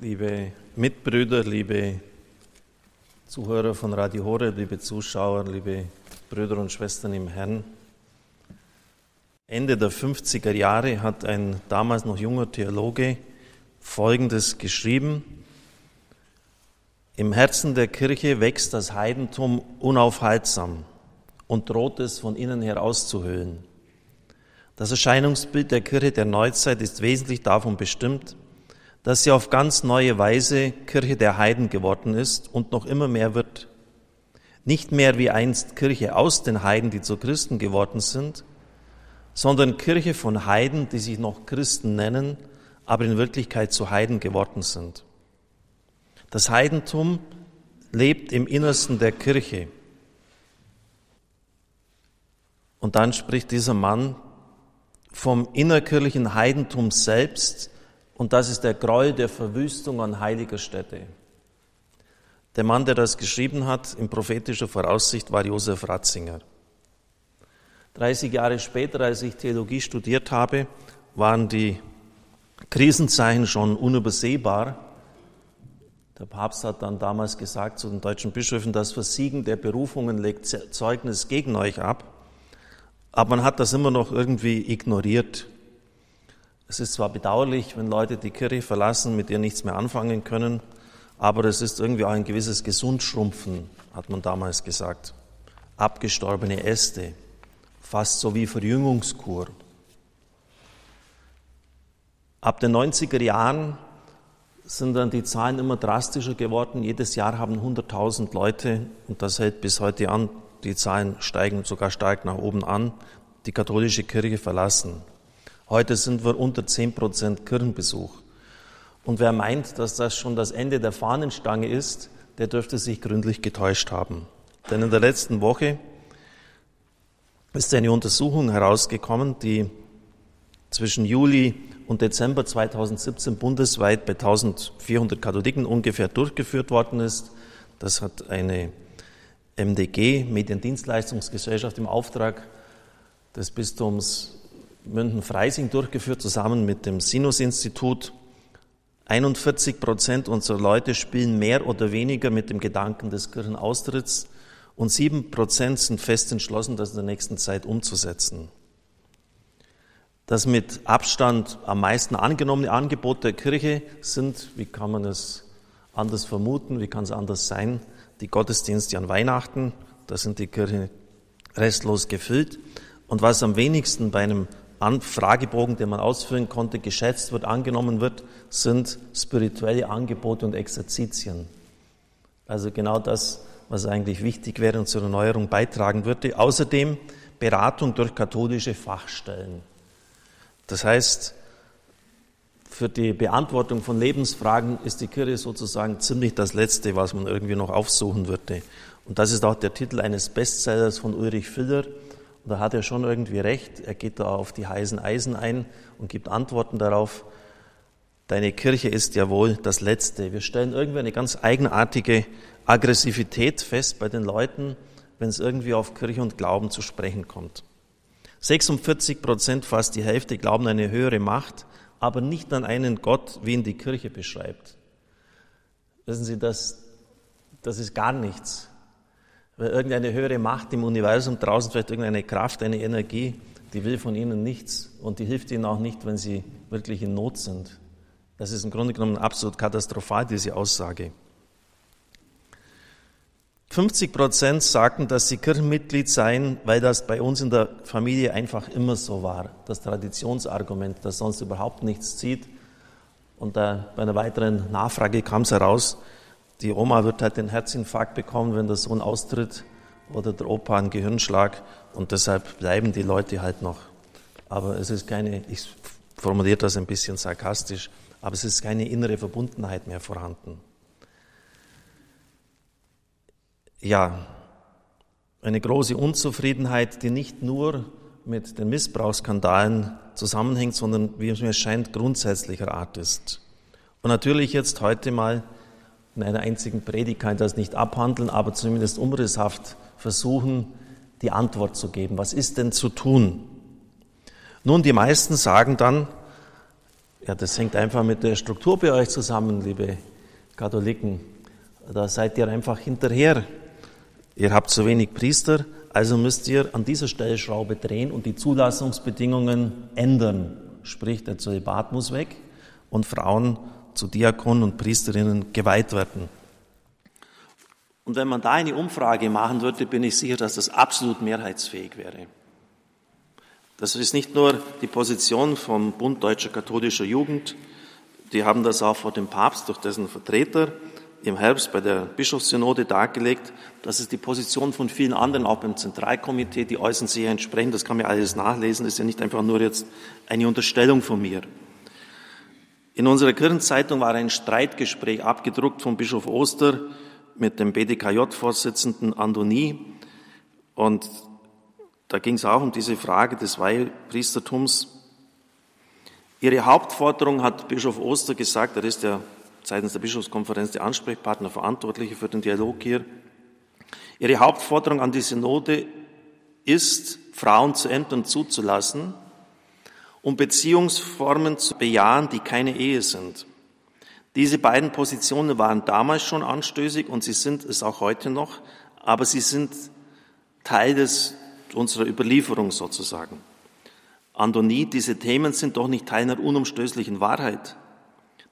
liebe Mitbrüder, liebe Zuhörer von Radio Horeb, liebe Zuschauer, liebe Brüder und Schwestern im Herrn. Ende der 50er Jahre hat ein damals noch junger Theologe Folgendes geschrieben. Im Herzen der Kirche wächst das Heidentum unaufhaltsam und droht es von innen her auszuhöhlen. Das Erscheinungsbild der Kirche der Neuzeit ist wesentlich davon bestimmt, dass sie auf ganz neue Weise Kirche der Heiden geworden ist und noch immer mehr wird. Nicht mehr wie einst Kirche aus den Heiden, die zu Christen geworden sind, sondern Kirche von Heiden, die sich noch Christen nennen, aber in Wirklichkeit zu Heiden geworden sind. Das Heidentum lebt im Innersten der Kirche. Und dann spricht dieser Mann vom innerkirchlichen Heidentum selbst, und das ist der Gräuel der Verwüstung an heiliger Stätte. Der Mann, der das geschrieben hat, in prophetischer Voraussicht, war Josef Ratzinger. 30 Jahre später, als ich Theologie studiert habe, waren die Krisenzeichen schon unübersehbar. Der Papst hat dann damals gesagt zu den deutschen Bischöfen, das Versiegen der Berufungen legt Zeugnis gegen euch ab. Aber man hat das immer noch irgendwie ignoriert. Es ist zwar bedauerlich, wenn Leute die Kirche verlassen, mit ihr nichts mehr anfangen können, aber es ist irgendwie auch ein gewisses Gesundschrumpfen, hat man damals gesagt. Abgestorbene Äste, fast so wie Verjüngungskur. Ab den 90er Jahren sind dann die Zahlen immer drastischer geworden. Jedes Jahr haben 100.000 Leute, und das hält bis heute an, die Zahlen steigen sogar stark nach oben an, die katholische Kirche verlassen. Heute sind wir unter 10 Prozent Kirchenbesuch. Und wer meint, dass das schon das Ende der Fahnenstange ist, der dürfte sich gründlich getäuscht haben. Denn in der letzten Woche ist eine Untersuchung herausgekommen, die zwischen Juli und Dezember 2017 bundesweit bei 1400 Katholiken ungefähr durchgeführt worden ist. Das hat eine MDG, Mediendienstleistungsgesellschaft, im Auftrag des Bistums München-Freising durchgeführt, zusammen mit dem Sinus-Institut. 41 Prozent unserer Leute spielen mehr oder weniger mit dem Gedanken des Kirchenaustritts und sieben Prozent sind fest entschlossen, das in der nächsten Zeit umzusetzen. Das mit Abstand am meisten angenommene Angebot der Kirche sind, wie kann man es anders vermuten, wie kann es anders sein, die Gottesdienste an Weihnachten, da sind die Kirche restlos gefüllt. Und was am wenigsten bei einem Fragebogen, den man ausfüllen konnte, geschätzt wird, angenommen wird, sind spirituelle Angebote und Exerzitien. Also genau das, was eigentlich wichtig wäre und zur Erneuerung beitragen würde. Außerdem Beratung durch katholische Fachstellen. Das heißt, für die Beantwortung von Lebensfragen ist die Kirche sozusagen ziemlich das Letzte, was man irgendwie noch aufsuchen würde. Und das ist auch der Titel eines Bestsellers von Ulrich Filler, und da hat er schon irgendwie recht. Er geht da auf die heißen Eisen ein und gibt Antworten darauf. Deine Kirche ist ja wohl das Letzte. Wir stellen irgendwie eine ganz eigenartige Aggressivität fest bei den Leuten, wenn es irgendwie auf Kirche und Glauben zu sprechen kommt. 46 Prozent, fast die Hälfte, glauben an eine höhere Macht, aber nicht an einen Gott, wie ihn die Kirche beschreibt. Wissen Sie, das, das ist gar nichts. Weil irgendeine höhere Macht im Universum draußen, vielleicht irgendeine Kraft, eine Energie, die will von ihnen nichts und die hilft ihnen auch nicht, wenn sie wirklich in Not sind. Das ist im Grunde genommen absolut katastrophal, diese Aussage. 50 Prozent sagten, dass sie Kirchenmitglied seien, weil das bei uns in der Familie einfach immer so war. Das Traditionsargument, das sonst überhaupt nichts zieht. Und bei einer weiteren Nachfrage kam es heraus, die Oma wird halt den Herzinfarkt bekommen, wenn der Sohn austritt oder der Opa einen Gehirnschlag und deshalb bleiben die Leute halt noch. Aber es ist keine, ich formuliere das ein bisschen sarkastisch, aber es ist keine innere Verbundenheit mehr vorhanden. Ja, eine große Unzufriedenheit, die nicht nur mit den Missbrauchsskandalen zusammenhängt, sondern wie es mir scheint grundsätzlicher Art ist. Und natürlich jetzt heute mal in einer einzigen Predigt kann ich das nicht abhandeln, aber zumindest umrisshaft versuchen, die Antwort zu geben. Was ist denn zu tun? Nun, die meisten sagen dann, Ja, das hängt einfach mit der Struktur bei euch zusammen, liebe Katholiken. Da seid ihr einfach hinterher. Ihr habt zu wenig Priester, also müsst ihr an dieser Stellschraube drehen und die Zulassungsbedingungen ändern. Sprich, der Zölibat muss weg und Frauen zu Diakonen und Priesterinnen geweiht werden. Und wenn man da eine Umfrage machen würde, bin ich sicher, dass das absolut mehrheitsfähig wäre. Das ist nicht nur die Position vom Bund Deutscher Katholischer Jugend, die haben das auch vor dem Papst durch dessen Vertreter im Herbst bei der Bischofssynode dargelegt. Das ist die Position von vielen anderen, auch beim Zentralkomitee, die äußern sich entsprechend. Das kann man alles nachlesen, das ist ja nicht einfach nur jetzt eine Unterstellung von mir. In unserer Kirchenzeitung war ein Streitgespräch abgedruckt von Bischof Oster mit dem BDKJ-Vorsitzenden Andoni. Und da ging es auch um diese Frage des Weihpriestertums. Ihre Hauptforderung hat Bischof Oster gesagt, er ist ja seitens der Bischofskonferenz der Ansprechpartner, Verantwortliche für den Dialog hier. Ihre Hauptforderung an die Synode ist, Frauen zu Ämtern zuzulassen, um Beziehungsformen zu bejahen, die keine Ehe sind. Diese beiden Positionen waren damals schon anstößig und sie sind es auch heute noch, aber sie sind Teil des, unserer Überlieferung sozusagen. Antonie, diese Themen sind doch nicht Teil einer unumstößlichen Wahrheit.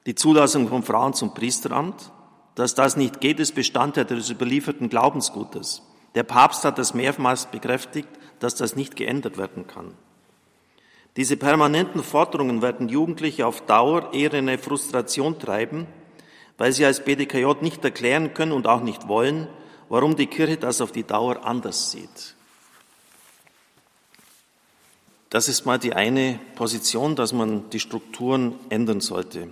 Die Zulassung von Frauen zum Priesteramt, dass das nicht geht, ist Bestandteil des überlieferten Glaubensgutes. Der Papst hat das mehrmals bekräftigt, dass das nicht geändert werden kann. Diese permanenten Forderungen werden Jugendliche auf Dauer eher in eine Frustration treiben, weil sie als BDKJ nicht erklären können und auch nicht wollen, warum die Kirche das auf die Dauer anders sieht. Das ist mal die eine Position, dass man die Strukturen ändern sollte.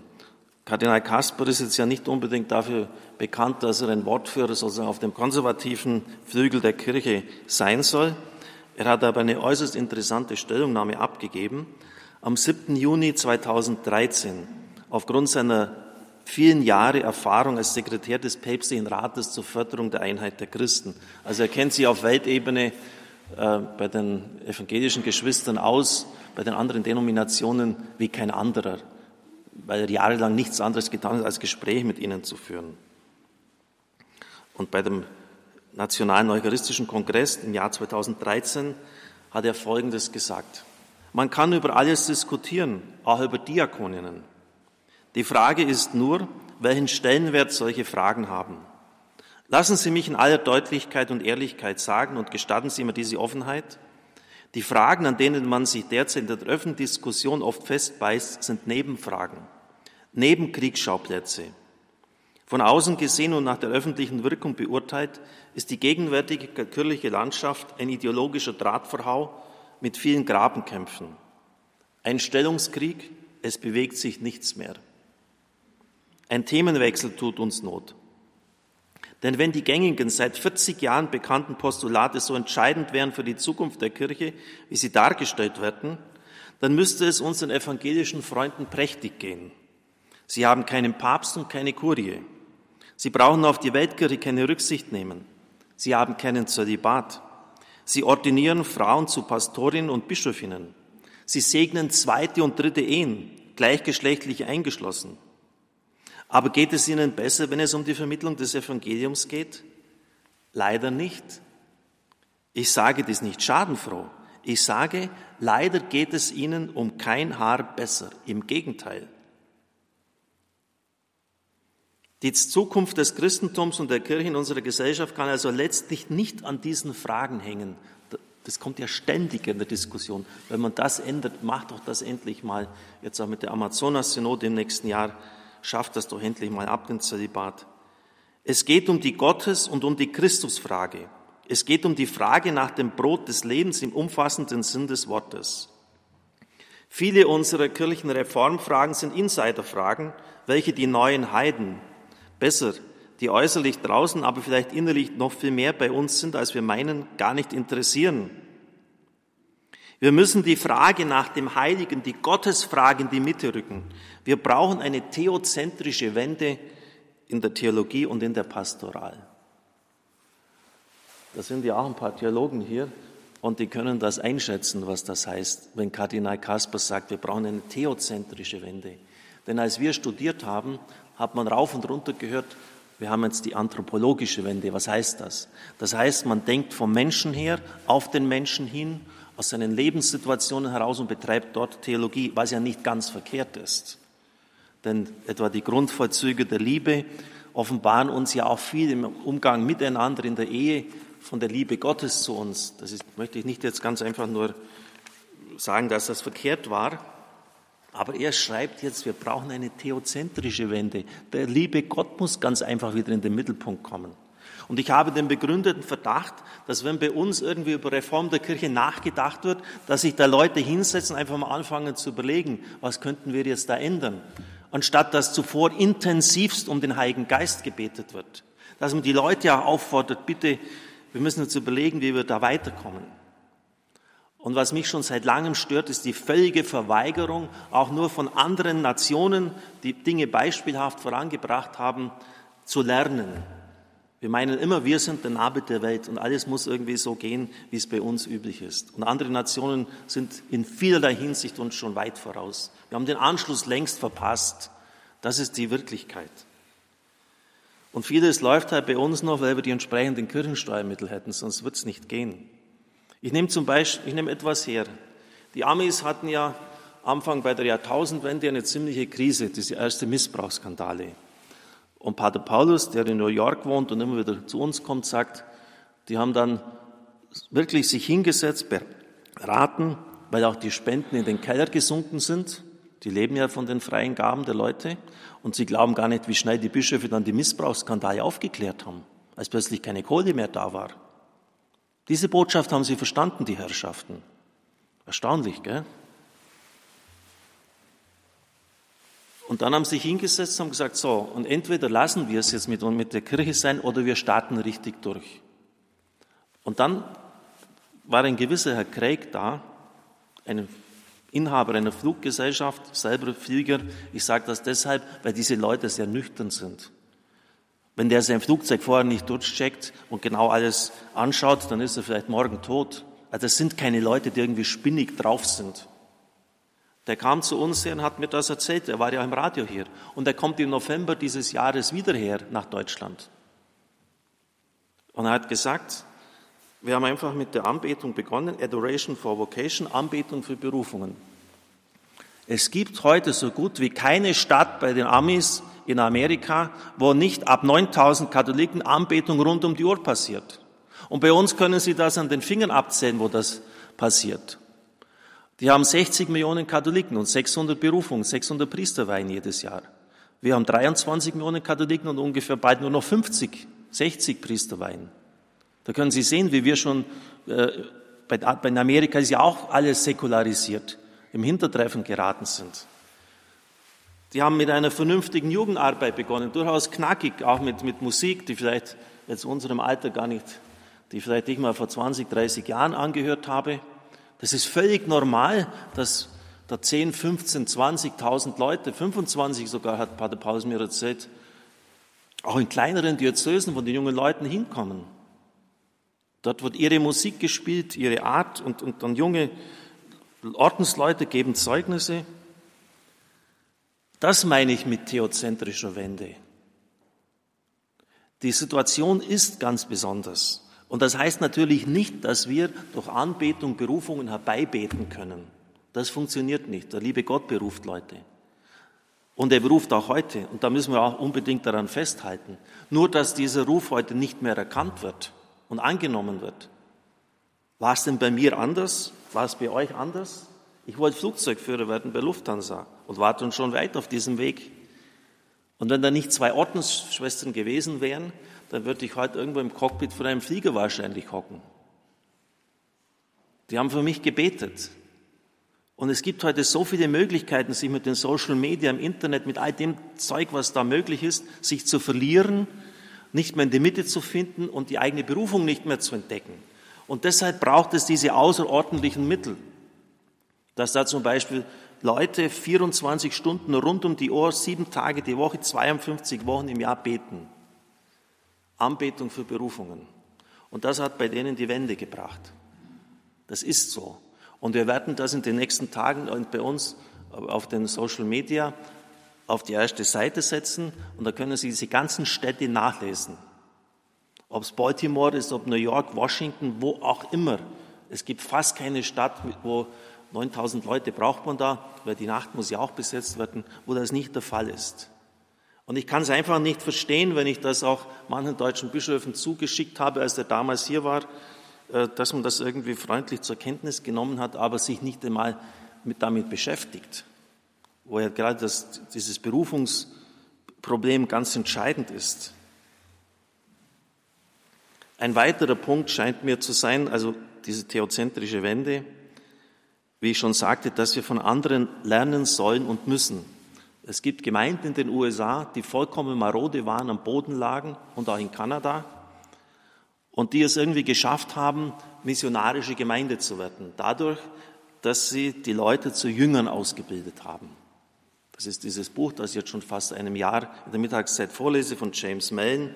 Kardinal Kasper ist jetzt ja nicht unbedingt dafür bekannt, dass er ein Wortführer sozusagen auf dem konservativen Flügel der Kirche sein soll. Er hat aber eine äußerst interessante Stellungnahme abgegeben. Am 7. Juni 2013, aufgrund seiner vielen Jahre Erfahrung als Sekretär des Päpstlichen Rates zur Förderung der Einheit der Christen. Also er kennt sich auf Weltebene äh, bei den evangelischen Geschwistern aus, bei den anderen Denominationen wie kein anderer, weil er jahrelang nichts anderes getan hat, als Gespräche mit ihnen zu führen. Und bei dem Nationalen Eucharistischen Kongress im Jahr 2013 hat er Folgendes gesagt. Man kann über alles diskutieren, auch über Diakoninnen. Die Frage ist nur, welchen Stellenwert solche Fragen haben. Lassen Sie mich in aller Deutlichkeit und Ehrlichkeit sagen und gestatten Sie mir diese Offenheit. Die Fragen, an denen man sich derzeit in der öffentlichen Diskussion oft festbeißt, sind Nebenfragen, Nebenkriegsschauplätze. Von außen gesehen und nach der öffentlichen Wirkung beurteilt, ist die gegenwärtige kirchliche Landschaft ein ideologischer Drahtverhau mit vielen Grabenkämpfen. Ein Stellungskrieg, es bewegt sich nichts mehr. Ein Themenwechsel tut uns Not. Denn wenn die gängigen, seit 40 Jahren bekannten Postulate so entscheidend wären für die Zukunft der Kirche, wie sie dargestellt werden, dann müsste es unseren evangelischen Freunden prächtig gehen. Sie haben keinen Papst und keine Kurie. Sie brauchen auf die Weltkirche keine Rücksicht nehmen. Sie haben keinen Zölibat. Sie ordinieren Frauen zu Pastorinnen und Bischöfinnen. Sie segnen zweite und dritte Ehen, gleichgeschlechtlich eingeschlossen. Aber geht es ihnen besser, wenn es um die Vermittlung des Evangeliums geht? Leider nicht. Ich sage dies nicht schadenfroh. Ich sage, leider geht es ihnen um kein Haar besser. Im Gegenteil. Die Zukunft des Christentums und der Kirche in unserer Gesellschaft kann also letztlich nicht an diesen Fragen hängen. Das kommt ja ständig in der Diskussion. Wenn man das ändert, macht doch das endlich mal. Jetzt auch mit der Amazonas-Synode im nächsten Jahr, schafft das doch endlich mal ab, den Zölibat. Es geht um die Gottes- und um die Christusfrage. Es geht um die Frage nach dem Brot des Lebens im umfassenden Sinn des Wortes. Viele unserer kirchlichen Reformfragen sind Insiderfragen, welche die neuen Heiden, besser, die äußerlich draußen, aber vielleicht innerlich noch viel mehr bei uns sind, als wir meinen, gar nicht interessieren. Wir müssen die Frage nach dem Heiligen, die Gottesfrage in die Mitte rücken. Wir brauchen eine theozentrische Wende in der Theologie und in der Pastoral. Da sind ja auch ein paar Theologen hier und die können das einschätzen, was das heißt, wenn Kardinal Kaspers sagt, wir brauchen eine theozentrische Wende. Denn als wir studiert haben, hat man rauf und runter gehört, wir haben jetzt die anthropologische Wende. Was heißt das? Das heißt, man denkt vom Menschen her auf den Menschen hin, aus seinen Lebenssituationen heraus und betreibt dort Theologie, was ja nicht ganz verkehrt ist. Denn etwa die Grundvorzüge der Liebe offenbaren uns ja auch viel im Umgang miteinander in der Ehe von der Liebe Gottes zu uns. Das ist, möchte ich nicht jetzt ganz einfach nur sagen, dass das verkehrt war. Aber er schreibt jetzt, wir brauchen eine theozentrische Wende. Der liebe Gott muss ganz einfach wieder in den Mittelpunkt kommen. Und ich habe den begründeten Verdacht, dass wenn bei uns irgendwie über Reform der Kirche nachgedacht wird, dass sich da Leute hinsetzen, einfach mal anfangen zu überlegen, was könnten wir jetzt da ändern, anstatt dass zuvor intensivst um den Heiligen Geist gebetet wird. Dass man die Leute auch auffordert, bitte, wir müssen uns überlegen, wie wir da weiterkommen. Und was mich schon seit langem stört, ist die völlige Verweigerung, auch nur von anderen Nationen, die Dinge beispielhaft vorangebracht haben, zu lernen. Wir meinen immer, wir sind der Nabel der Welt und alles muss irgendwie so gehen, wie es bei uns üblich ist. Und andere Nationen sind in vielerlei Hinsicht uns schon weit voraus. Wir haben den Anschluss längst verpasst. Das ist die Wirklichkeit. Und vieles läuft halt bei uns noch, weil wir die entsprechenden Kirchensteuermittel hätten, sonst wird es nicht gehen. Ich nehme zum Beispiel, ich nehme etwas her. Die Amis hatten ja Anfang bei der Jahrtausendwende eine ziemliche Krise, diese erste Missbrauchsskandale. Und Pater Paulus, der in New York wohnt und immer wieder zu uns kommt, sagt, die haben dann wirklich sich hingesetzt, beraten, weil auch die Spenden in den Keller gesunken sind. Die leben ja von den freien Gaben der Leute. Und sie glauben gar nicht, wie schnell die Bischöfe dann die Missbrauchsskandale aufgeklärt haben, als plötzlich keine Kohle mehr da war. Diese Botschaft haben sie verstanden, die Herrschaften. Erstaunlich, gell? Und dann haben sie sich hingesetzt und gesagt, so, und entweder lassen wir es jetzt mit, mit der Kirche sein oder wir starten richtig durch. Und dann war ein gewisser Herr Craig da, ein Inhaber einer Fluggesellschaft, selber Flieger. Ich sage das deshalb, weil diese Leute sehr nüchtern sind. Wenn der sein Flugzeug vorher nicht durchcheckt und genau alles anschaut, dann ist er vielleicht morgen tot. Also es sind keine Leute, die irgendwie spinnig drauf sind. Der kam zu uns her und hat mir das erzählt. Er war ja im Radio hier. Und er kommt im November dieses Jahres wieder her nach Deutschland. Und er hat gesagt, wir haben einfach mit der Anbetung begonnen, Adoration for Vocation, Anbetung für Berufungen. Es gibt heute so gut wie keine Stadt bei den Amis, in Amerika, wo nicht ab 9000 Katholiken Anbetung rund um die Uhr passiert. Und bei uns können Sie das an den Fingern abzählen, wo das passiert. Die haben 60 Millionen Katholiken und 600 Berufungen, 600 Priesterweihen jedes Jahr. Wir haben 23 Millionen Katholiken und ungefähr bald nur noch 50, 60 Priesterweihen. Da können Sie sehen, wie wir schon, äh, bei, bei Amerika ist ja auch alles säkularisiert, im Hintertreffen geraten sind. Die haben mit einer vernünftigen Jugendarbeit begonnen, durchaus knackig, auch mit, mit Musik, die vielleicht jetzt unserem Alter gar nicht, die vielleicht ich mal vor 20, 30 Jahren angehört habe. Das ist völlig normal, dass da 10, 15, 20.000 Leute, 25 sogar, hat Pater Paulus mir erzählt, auch in kleineren Diözesen von den jungen Leuten hinkommen. Dort wird ihre Musik gespielt, ihre Art und, und dann junge Ordensleute geben Zeugnisse. Das meine ich mit theozentrischer Wende. Die Situation ist ganz besonders. Und das heißt natürlich nicht, dass wir durch Anbetung Berufungen herbeibeten können. Das funktioniert nicht. Der liebe Gott beruft Leute. Und er beruft auch heute. Und da müssen wir auch unbedingt daran festhalten. Nur, dass dieser Ruf heute nicht mehr erkannt wird und angenommen wird. War es denn bei mir anders? War es bei euch anders? Ich wollte Flugzeugführer werden bei Lufthansa und war dann schon weit auf diesem Weg. Und wenn da nicht zwei Ordensschwestern gewesen wären, dann würde ich heute irgendwo im Cockpit von einem Flieger wahrscheinlich hocken. Die haben für mich gebetet. Und es gibt heute so viele Möglichkeiten, sich mit den Social Media, im Internet, mit all dem Zeug, was da möglich ist, sich zu verlieren, nicht mehr in die Mitte zu finden und die eigene Berufung nicht mehr zu entdecken. Und deshalb braucht es diese außerordentlichen Mittel dass da zum Beispiel Leute 24 Stunden rund um die Uhr, sieben Tage die Woche, 52 Wochen im Jahr beten. Anbetung für Berufungen. Und das hat bei denen die Wende gebracht. Das ist so. Und wir werden das in den nächsten Tagen und bei uns auf den Social Media auf die erste Seite setzen und da können Sie diese ganzen Städte nachlesen. Ob es Baltimore ist, ob New York, Washington, wo auch immer. Es gibt fast keine Stadt, wo 9000 Leute braucht man da, weil die Nacht muss ja auch besetzt werden, wo das nicht der Fall ist. Und ich kann es einfach nicht verstehen, wenn ich das auch manchen deutschen Bischöfen zugeschickt habe, als er damals hier war, äh, dass man das irgendwie freundlich zur Kenntnis genommen hat, aber sich nicht einmal mit damit beschäftigt, wo ja gerade das, dieses Berufungsproblem ganz entscheidend ist. Ein weiterer Punkt scheint mir zu sein, also diese theozentrische Wende, wie ich schon sagte, dass wir von anderen lernen sollen und müssen. Es gibt Gemeinden in den USA, die vollkommen marode waren, am Boden lagen und auch in Kanada und die es irgendwie geschafft haben, missionarische Gemeinde zu werden, dadurch, dass sie die Leute zu Jüngern ausgebildet haben. Das ist dieses Buch, das ich jetzt schon fast einem Jahr in der Mittagszeit vorlese von James Mellon,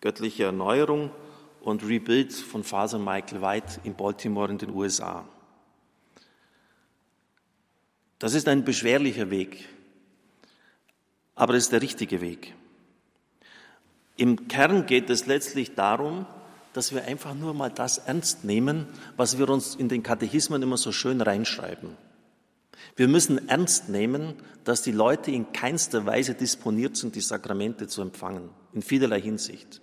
Göttliche Erneuerung und Rebuild von Father Michael White in Baltimore in den USA. Das ist ein beschwerlicher Weg, aber es ist der richtige Weg. Im Kern geht es letztlich darum, dass wir einfach nur mal das ernst nehmen, was wir uns in den Katechismen immer so schön reinschreiben. Wir müssen ernst nehmen, dass die Leute in keinster Weise disponiert sind, die Sakramente zu empfangen, in vielerlei Hinsicht.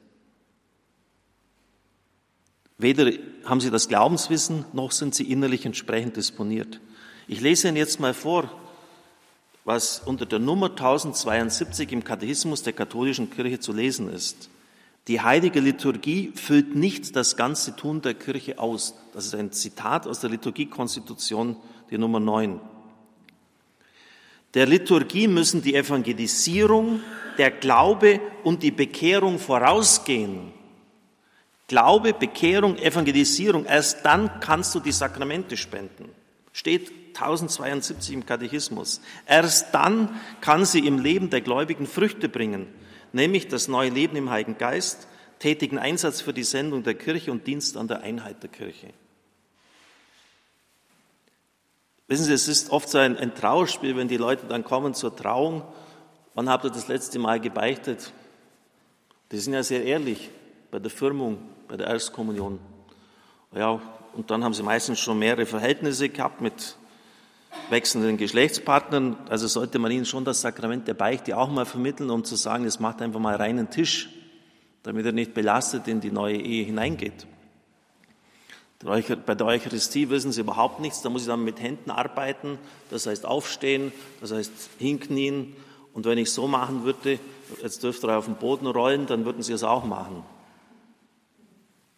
Weder haben sie das Glaubenswissen, noch sind sie innerlich entsprechend disponiert. Ich lese Ihnen jetzt mal vor, was unter der Nummer 1072 im Katechismus der katholischen Kirche zu lesen ist. Die heilige Liturgie füllt nicht das ganze Tun der Kirche aus. Das ist ein Zitat aus der Liturgiekonstitution, die Nummer 9. Der Liturgie müssen die Evangelisierung, der Glaube und die Bekehrung vorausgehen. Glaube, Bekehrung, Evangelisierung, erst dann kannst du die Sakramente spenden. Steht 1072 im Katechismus. Erst dann kann sie im Leben der Gläubigen Früchte bringen, nämlich das neue Leben im Heiligen Geist, tätigen Einsatz für die Sendung der Kirche und Dienst an der Einheit der Kirche. Wissen Sie, es ist oft so ein, ein Trauerspiel, wenn die Leute dann kommen zur Trauung. Wann habt ihr das letzte Mal gebeichtet? Die sind ja sehr ehrlich bei der Firmung, bei der Erstkommunion. Ja, und dann haben sie meistens schon mehrere Verhältnisse gehabt mit wechselnden Geschlechtspartnern. Also sollte man ihnen schon das Sakrament der Beichte auch mal vermitteln, um zu sagen, es macht einfach mal reinen Tisch, damit er nicht belastet in die neue Ehe hineingeht. Bei der Eucharistie wissen sie überhaupt nichts, da muss ich dann mit Händen arbeiten, das heißt aufstehen, das heißt hinknien. Und wenn ich so machen würde, jetzt dürft ihr auf den Boden rollen, dann würden sie es auch machen.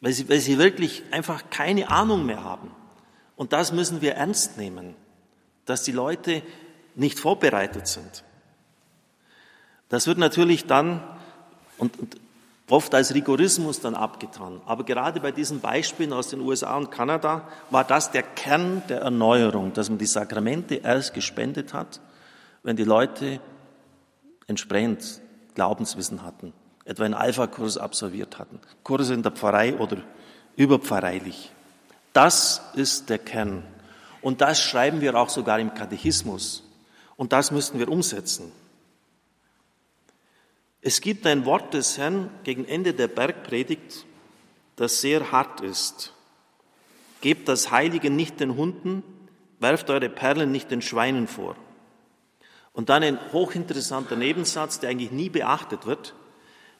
Weil sie, weil sie wirklich einfach keine Ahnung mehr haben. Und das müssen wir ernst nehmen dass die Leute nicht vorbereitet sind. Das wird natürlich dann und, und oft als Rigorismus dann abgetan. Aber gerade bei diesen Beispielen aus den USA und Kanada war das der Kern der Erneuerung, dass man die Sakramente erst gespendet hat, wenn die Leute entsprechend Glaubenswissen hatten, etwa einen Alpha-Kurs absolviert hatten, Kurse in der Pfarrei oder überpfarreilich. Das ist der Kern. Und das schreiben wir auch sogar im Katechismus. Und das müssten wir umsetzen. Es gibt ein Wort des Herrn gegen Ende der Bergpredigt, das sehr hart ist. Gebt das Heilige nicht den Hunden, werft eure Perlen nicht den Schweinen vor. Und dann ein hochinteressanter Nebensatz, der eigentlich nie beachtet wird,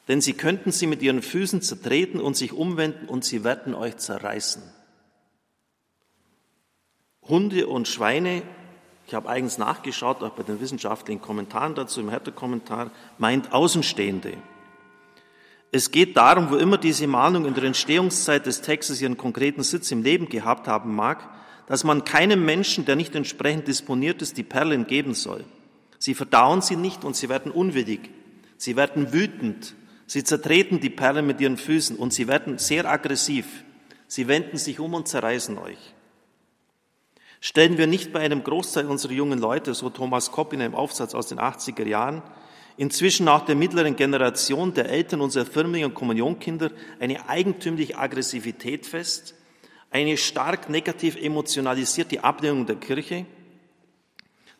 denn sie könnten sie mit ihren Füßen zertreten und sich umwenden und sie werden euch zerreißen. Hunde und Schweine, ich habe eigens nachgeschaut, auch bei den wissenschaftlichen Kommentaren dazu, im Härtekommentar, meint Außenstehende. Es geht darum, wo immer diese Mahnung in der Entstehungszeit des Textes ihren konkreten Sitz im Leben gehabt haben mag, dass man keinem Menschen, der nicht entsprechend disponiert ist, die Perlen geben soll. Sie verdauen sie nicht und sie werden unwillig. Sie werden wütend. Sie zertreten die Perlen mit ihren Füßen und sie werden sehr aggressiv. Sie wenden sich um und zerreißen euch. Stellen wir nicht bei einem Großteil unserer jungen Leute, so Thomas Kopp in einem Aufsatz aus den 80er Jahren, inzwischen nach der mittleren Generation der Eltern unserer Firmlinge und Kommunionkinder eine eigentümliche Aggressivität fest, eine stark negativ emotionalisierte Ablehnung der Kirche?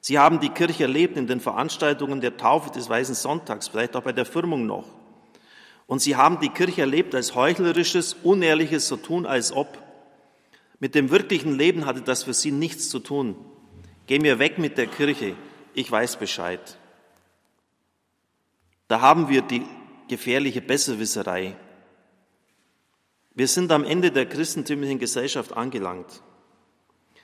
Sie haben die Kirche erlebt in den Veranstaltungen der Taufe des Weißen Sonntags, vielleicht auch bei der Firmung noch. Und sie haben die Kirche erlebt als heuchlerisches, unehrliches so tun, als ob. Mit dem wirklichen Leben hatte das für sie nichts zu tun. Geh mir weg mit der Kirche, ich weiß Bescheid. Da haben wir die gefährliche Besserwisserei. Wir sind am Ende der christentümlichen Gesellschaft angelangt.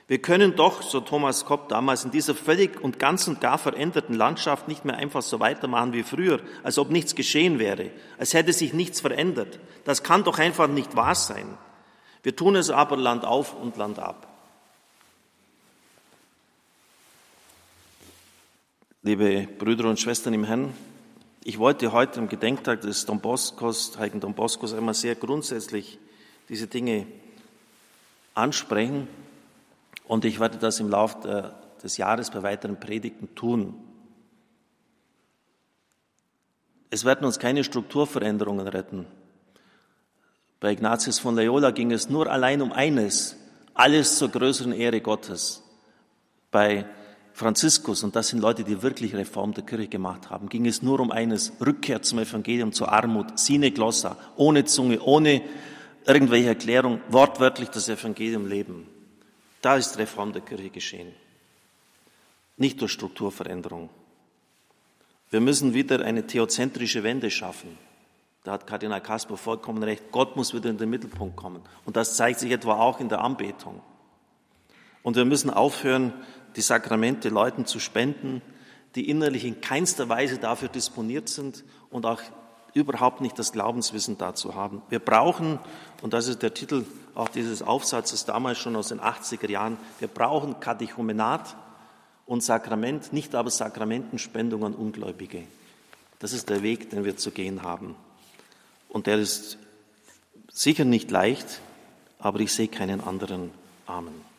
Wir können doch, so Thomas Kopp damals, in dieser völlig und ganz und gar veränderten Landschaft nicht mehr einfach so weitermachen wie früher, als ob nichts geschehen wäre, als hätte sich nichts verändert. Das kann doch einfach nicht wahr sein. Wir tun es aber Land auf und Land ab. Liebe Brüder und Schwestern im Herrn, ich wollte heute am Gedenktag des Don Boscos, Heiligen Don Boscos, einmal sehr grundsätzlich diese Dinge ansprechen und ich werde das im Laufe des Jahres bei weiteren Predigten tun. Es werden uns keine Strukturveränderungen retten. Bei Ignatius von Loyola ging es nur allein um eines, alles zur größeren Ehre Gottes. Bei Franziskus, und das sind Leute, die wirklich Reform der Kirche gemacht haben, ging es nur um eines, Rückkehr zum Evangelium, zur Armut, sine glossa, ohne Zunge, ohne irgendwelche Erklärung, wortwörtlich das Evangelium leben. Da ist Reform der Kirche geschehen. Nicht durch Strukturveränderung. Wir müssen wieder eine theozentrische Wende schaffen. Da hat Kardinal Kasper vollkommen recht. Gott muss wieder in den Mittelpunkt kommen. Und das zeigt sich etwa auch in der Anbetung. Und wir müssen aufhören, die Sakramente Leuten zu spenden, die innerlich in keinster Weise dafür disponiert sind und auch überhaupt nicht das Glaubenswissen dazu haben. Wir brauchen, und das ist der Titel auch dieses Aufsatzes damals schon aus den 80er Jahren, wir brauchen Katechumenat und Sakrament, nicht aber Sakramentenspendung an Ungläubige. Das ist der Weg, den wir zu gehen haben. Und der ist sicher nicht leicht, aber ich sehe keinen anderen. Amen.